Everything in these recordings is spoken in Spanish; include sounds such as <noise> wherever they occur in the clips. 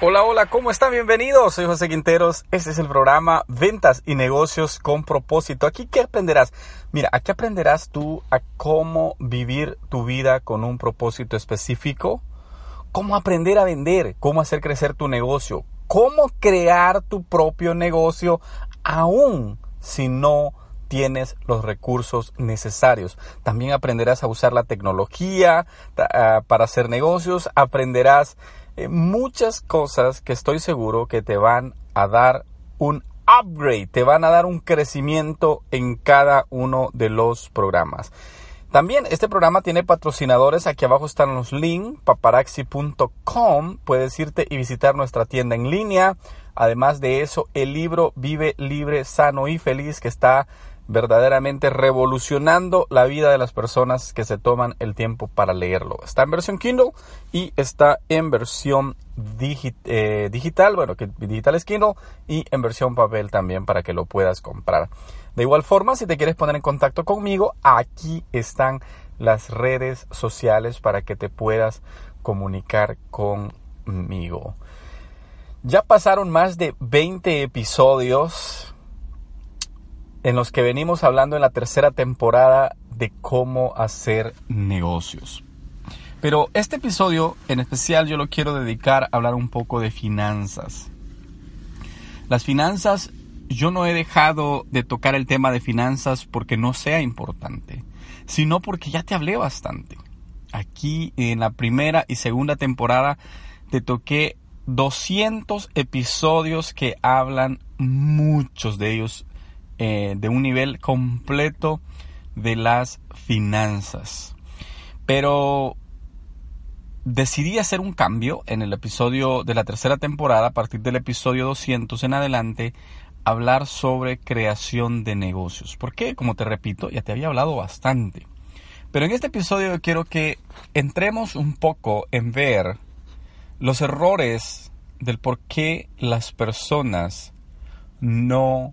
Hola, hola, ¿cómo están? Bienvenidos. Soy José Quinteros. Este es el programa Ventas y Negocios con propósito. Aquí, ¿qué aprenderás? Mira, aquí aprenderás tú a cómo vivir tu vida con un propósito específico, cómo aprender a vender, cómo hacer crecer tu negocio, cómo crear tu propio negocio aún si no tienes los recursos necesarios. También aprenderás a usar la tecnología ah, para hacer negocios, aprenderás muchas cosas que estoy seguro que te van a dar un upgrade, te van a dar un crecimiento en cada uno de los programas. También este programa tiene patrocinadores, aquí abajo están los links, paparaxi.com, puedes irte y visitar nuestra tienda en línea. Además de eso, el libro Vive libre, sano y feliz que está verdaderamente revolucionando la vida de las personas que se toman el tiempo para leerlo. Está en versión Kindle y está en versión eh, digital, bueno, que digital es Kindle y en versión papel también para que lo puedas comprar. De igual forma, si te quieres poner en contacto conmigo, aquí están las redes sociales para que te puedas comunicar conmigo. Ya pasaron más de 20 episodios en los que venimos hablando en la tercera temporada de cómo hacer negocios. Pero este episodio en especial yo lo quiero dedicar a hablar un poco de finanzas. Las finanzas, yo no he dejado de tocar el tema de finanzas porque no sea importante, sino porque ya te hablé bastante. Aquí en la primera y segunda temporada te toqué 200 episodios que hablan, muchos de ellos eh, de un nivel completo de las finanzas. Pero decidí hacer un cambio en el episodio de la tercera temporada, a partir del episodio 200 en adelante, hablar sobre creación de negocios. Porque, como te repito, ya te había hablado bastante. Pero en este episodio quiero que entremos un poco en ver los errores del por qué las personas no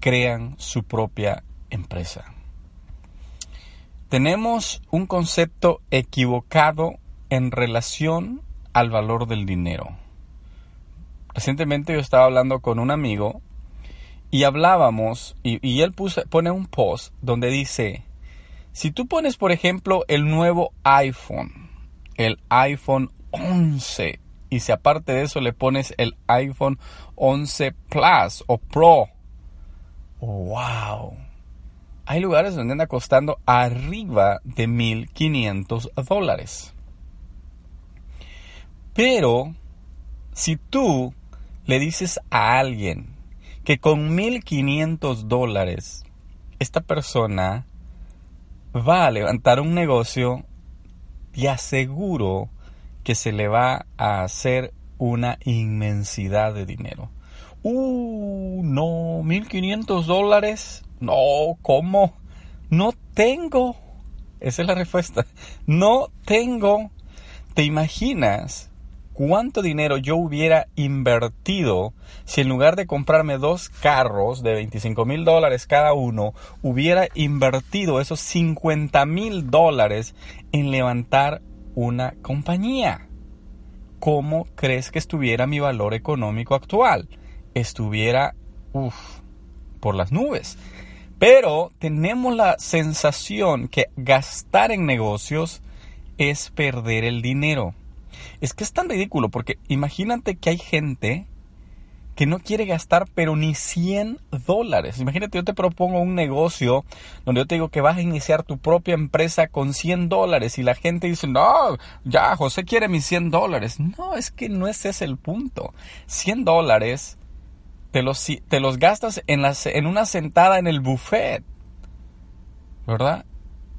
crean su propia empresa. Tenemos un concepto equivocado en relación al valor del dinero. Recientemente yo estaba hablando con un amigo y hablábamos, y, él pone un post donde dice, si tú pones, por ejemplo, el nuevo iPhone, el iPhone 11, y si aparte de eso le pones el iPhone 11 Plus o Pro, ¡Wow! Hay lugares donde anda costando arriba de 1.500 dólares. Pero si tú le dices a alguien que con 1.500 dólares esta persona va a levantar un negocio, te aseguro que se le va a hacer una inmensidad de dinero. Uh, no, 1500 dólares. No, ¿cómo? No tengo. Esa es la respuesta. No tengo. ¿Te imaginas cuánto dinero yo hubiera invertido si en lugar de comprarme dos carros de 25 mil dólares cada uno, hubiera invertido esos 50 mil dólares en levantar una compañía? ¿Cómo crees que estuviera mi valor económico actual? Estuviera por las nubes. Pero tenemos la sensación que gastar en negocios es perder el dinero. Es que es tan ridículo porque imagínate que hay gente que no quiere gastar pero ni 100 dólares. Imagínate, yo te propongo un negocio donde yo te digo que vas a iniciar tu propia empresa con 100 dólares y la gente dice, no, ya, José quiere mis 100 dólares. No, es que no ese es el punto. 100 dólares te los, te los gastas en, en una sentada en el buffet. ¿Verdad?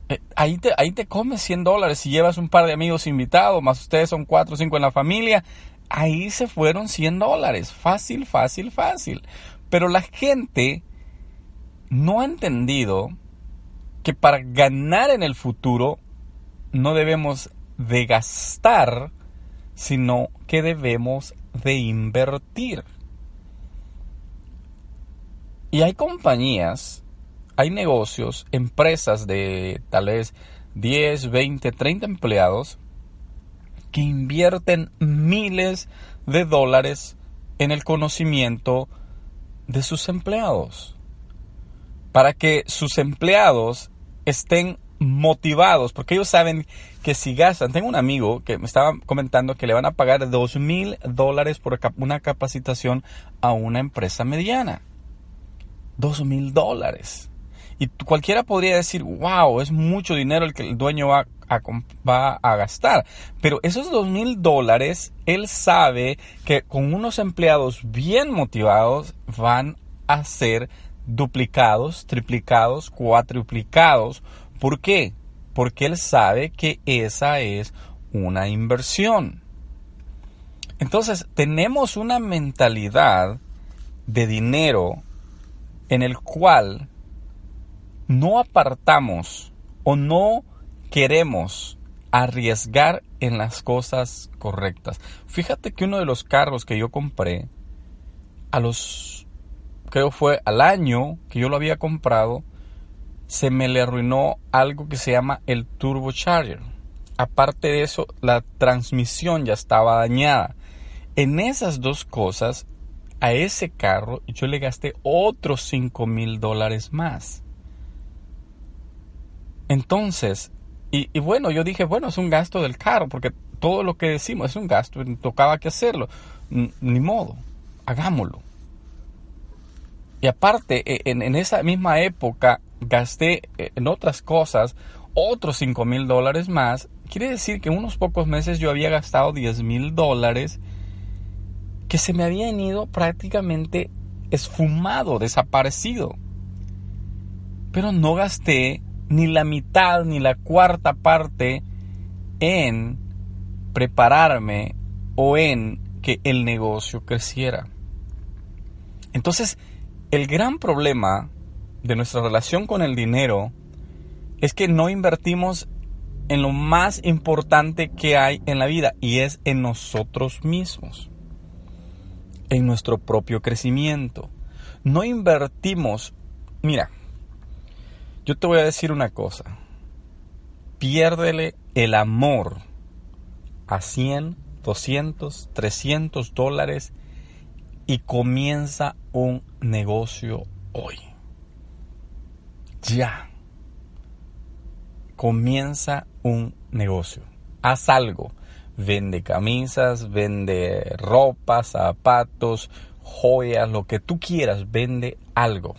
Eh, ahí te, ahí te comes 100 dólares si llevas un par de amigos invitados, más ustedes son 4 o 5 en la familia. Ahí se fueron 100 dólares. Fácil, fácil, fácil. Pero la gente no ha entendido que para ganar en el futuro no debemos de gastar, sino que debemos de invertir. Y hay compañías, hay negocios, empresas de tal vez 10, 20, 30 empleados que invierten miles de dólares en el conocimiento de sus empleados. Para que sus empleados estén motivados, porque ellos saben que si gastan, tengo un amigo que me estaba comentando que le van a pagar dos mil dólares por una capacitación a una empresa mediana. Dos mil dólares. Y cualquiera podría decir, wow, es mucho dinero el que el dueño va a, va a gastar. Pero esos dos mil dólares, él sabe que con unos empleados bien motivados van a ser duplicados, triplicados, cuatriplicados ¿Por qué? Porque él sabe que esa es una inversión. Entonces, tenemos una mentalidad de dinero en el cual no apartamos o no queremos arriesgar en las cosas correctas. Fíjate que uno de los carros que yo compré, a los, creo fue al año que yo lo había comprado, se me le arruinó algo que se llama el turbocharger. Aparte de eso, la transmisión ya estaba dañada. En esas dos cosas, a ese carro yo le gasté otros 5 mil dólares más. Entonces, y, bueno, yo dije, bueno, es un gasto del carro, porque todo lo que decimos es un gasto, tocaba que hacerlo. ni modo, hagámoslo. Y aparte, e, en, en esa misma época gasté eh, en otras cosas otros 5 mil dólares más. Quiere decir que en unos pocos meses yo había gastado 10 mil dólares que se me habían ido prácticamente esfumado, desaparecido. Pero no gasté ni la mitad ni la cuarta parte en prepararme o en que el negocio creciera. Entonces, el gran problema de nuestra relación con el dinero es que no invertimos en lo más importante que hay en la vida y es en nosotros mismos, en nuestro propio crecimiento. No invertimos, mira, yo te voy a decir una cosa, piérdele el amor a 100, 200, 300 dólares y comienza un negocio hoy ya. Comienza un negocio. Haz algo. Vende camisas, vende ropa, zapatos, joyas, lo que tú quieras, vende algo.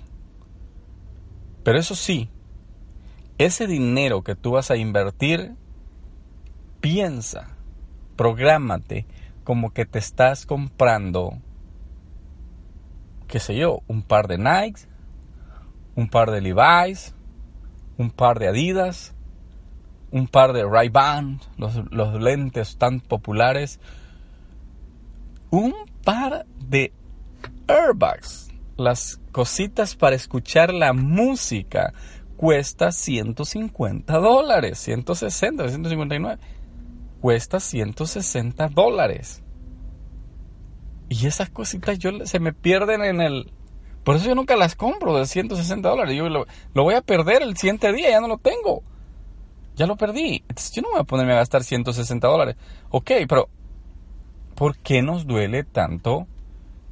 Pero eso sí, ese dinero que tú vas a invertir, piensa, prográmate como que te estás comprando, qué sé yo, un par de Nikes, un par de Levi's, un par de Adidas, un par de Ray-Ban, los, lentes tan populares, un par de Airbags, las cositas para escuchar la música, cuesta 150 dólares, 160, 159, cuesta 160 dólares. Y esas cositas yo, se me pierden en el, por eso yo nunca las compro de 160 dólares. Yo lo, voy a perder el siguiente día, ya no lo tengo. Ya lo perdí. Yo no voy a ponerme a gastar 160 dólares. Ok, pero ¿por qué nos duele tanto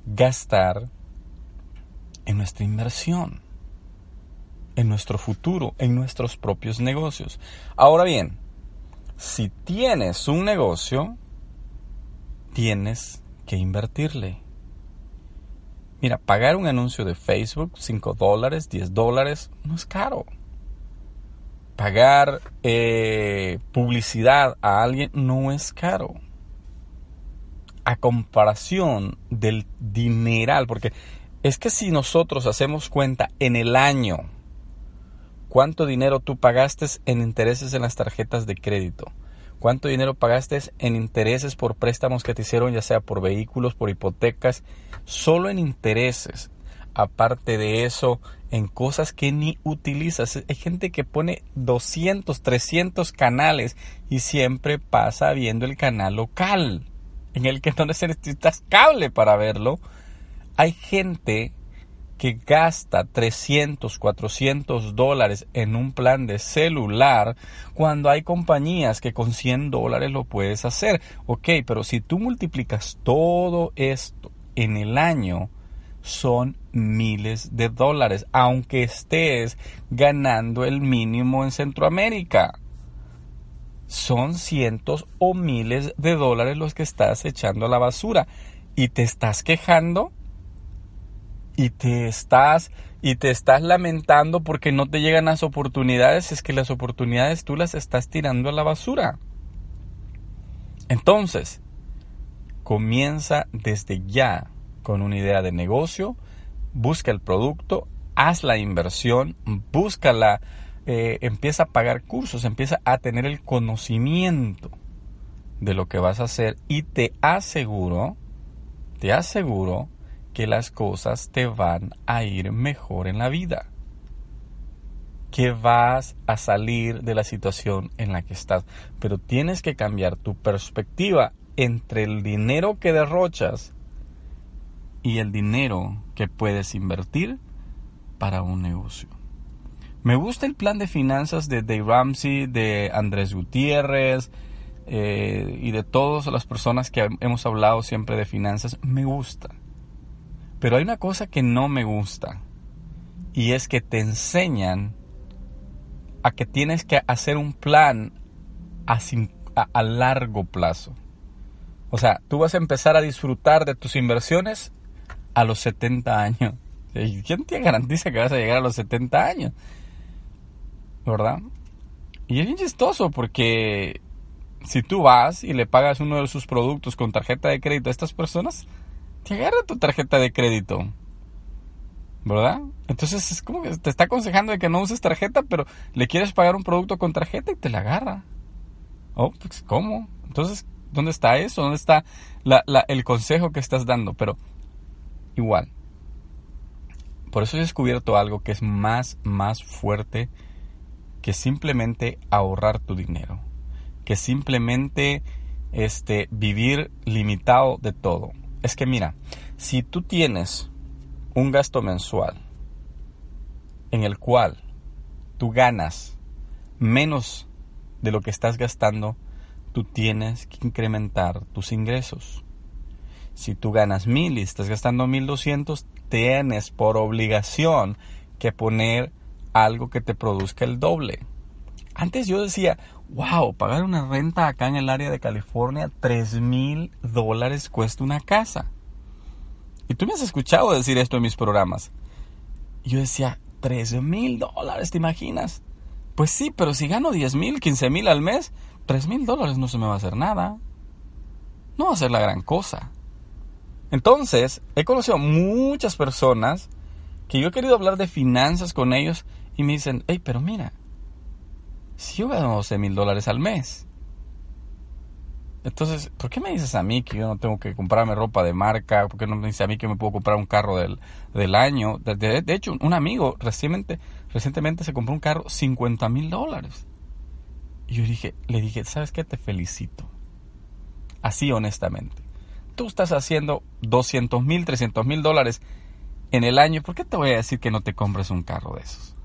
gastar en nuestra inversión? En nuestro futuro, en nuestros propios negocios. Ahora bien, si tienes un negocio, tienes que invertirle. Mira, pagar un anuncio de Facebook, 5 dólares, 10 dólares, no es caro. Pagar eh, publicidad a alguien no es caro. A comparación del dineral, porque es que si nosotros hacemos cuenta en el año cuánto dinero tú pagaste en intereses en las tarjetas de crédito, cuánto dinero pagaste en intereses por préstamos que te hicieron, ya sea por vehículos, por hipotecas, solo en intereses. Aparte de eso, en cosas que ni utilizas. Hay gente que pone 200, 300 canales y siempre pasa viendo el canal local, en el que <laughs> no necesitas cable para verlo. Hay gente que gasta 300, 400 dólares en un plan de celular cuando hay compañías que con 100 dólares lo puedes hacer. Ok, pero si tú multiplicas todo esto en el año, son miles de dólares, aunque estés ganando el mínimo en Centroamérica. Son cientos o miles de dólares los que estás echando a la basura y te estás quejando y te estás y te estás lamentando porque no te llegan las oportunidades, es que las oportunidades tú las estás tirando a la basura. Entonces, comienza desde ya con una idea de negocio, busca el producto, haz la inversión, búscala, eh, empieza a pagar cursos, empieza a tener el conocimiento de lo que vas a hacer y te aseguro, te aseguro que las cosas te van a ir mejor en la vida. Que vas a salir de la situación en la que estás. Pero tienes que cambiar tu perspectiva entre el dinero que derrochas y el dinero que puedes invertir para un negocio. Me gusta el plan de finanzas de Dave Ramsey, de Andrés Gutiérrez eh, y de todas las personas que hemos hablado siempre de finanzas. Me gusta. Pero hay una cosa que no me gusta y es que te enseñan a que tienes que hacer un plan a, a, largo plazo. O sea, tú vas a empezar a disfrutar de tus inversiones a los 70 años. ¿Quién te garantiza que vas a llegar a los 70 años? ¿Verdad? Y es bien chistoso porque si tú vas y le pagas uno de sus productos con tarjeta de crédito a estas personas, te agarra tu tarjeta de crédito. ¿Verdad? Entonces es como que te está aconsejando de que no uses tarjeta, pero le quieres pagar un producto con tarjeta y te la agarra. Oh, pues ¿cómo? Entonces, ¿dónde está eso? ¿Dónde está el consejo que estás dando? Pero igual. Por eso he descubierto algo que es más, más fuerte que simplemente ahorrar tu dinero. Que simplemente este, vivir limitado de todo. Es que mira, si tú tienes un gasto mensual en el cual tú ganas menos de lo que estás gastando, tú tienes que incrementar tus ingresos. Si tú ganas mil y estás gastando mil doscientos, tienes por obligación que poner algo que te produzca el doble. Antes yo decía, wow, pagar una renta acá en el área de California, tres mil dólares cuesta una casa. Y tú me has escuchado decir esto en mis programas. Yo decía, tres mil dólares, ¿te imaginas? Pues sí, pero si gano diez mil, quince mil al mes, tres mil dólares no se me va a hacer nada. No va a ser la gran cosa. Entonces, he conocido muchas personas que yo he querido hablar de finanzas con ellos y me dicen, hey, pero mira, si yo gano 12 mil dólares al mes, entonces, ¿por qué me dices a mí que yo no tengo que comprarme ropa de marca? ¿Por qué no me dices a mí que me puedo comprar un carro del, del año? De, hecho, un amigo recientemente, recientemente se compró un carro 50 mil dólares. Y yo dije, le dije, ¿sabes qué? Te felicito. Así honestamente tú estás haciendo 200 mil, 300 mil dólares en el año, ¿por qué te voy a decir que no te compres un carro de esos?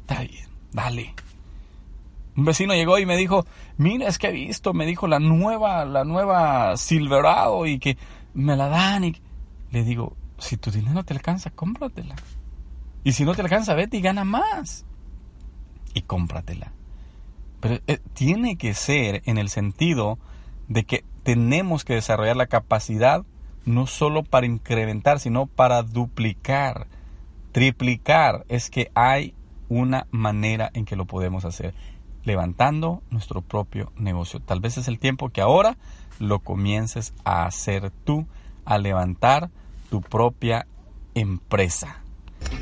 Está bien, dale. Un vecino llegó y me dijo, mira, es que he visto, me dijo la nueva, la nueva Silverado y que me la dan y le digo, si tu dinero te alcanza, cómpratela. Y si no te alcanza, vete y gana más. Y cómpratela. Pero eh, tiene que ser en el sentido de que tenemos que desarrollar la capacidad no solo para incrementar, sino para duplicar, triplicar. Es que hay una manera en que lo podemos hacer, levantando nuestro propio negocio. Tal vez es el tiempo que ahora lo comiences a hacer tú, a levantar tu propia empresa.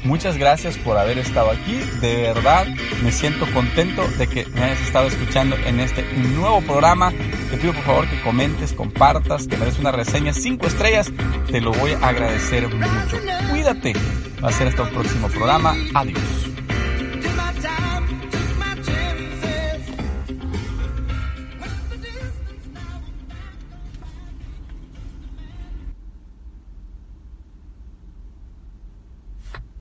Muchas gracias por haber estado aquí. De verdad me siento contento de que me hayas estado escuchando en este nuevo programa. Te pido por favor que comentes, compartas, que me una reseña 5 estrellas. Te lo voy a agradecer mucho. Cuídate. Va a ser hasta el próximo programa. Adiós.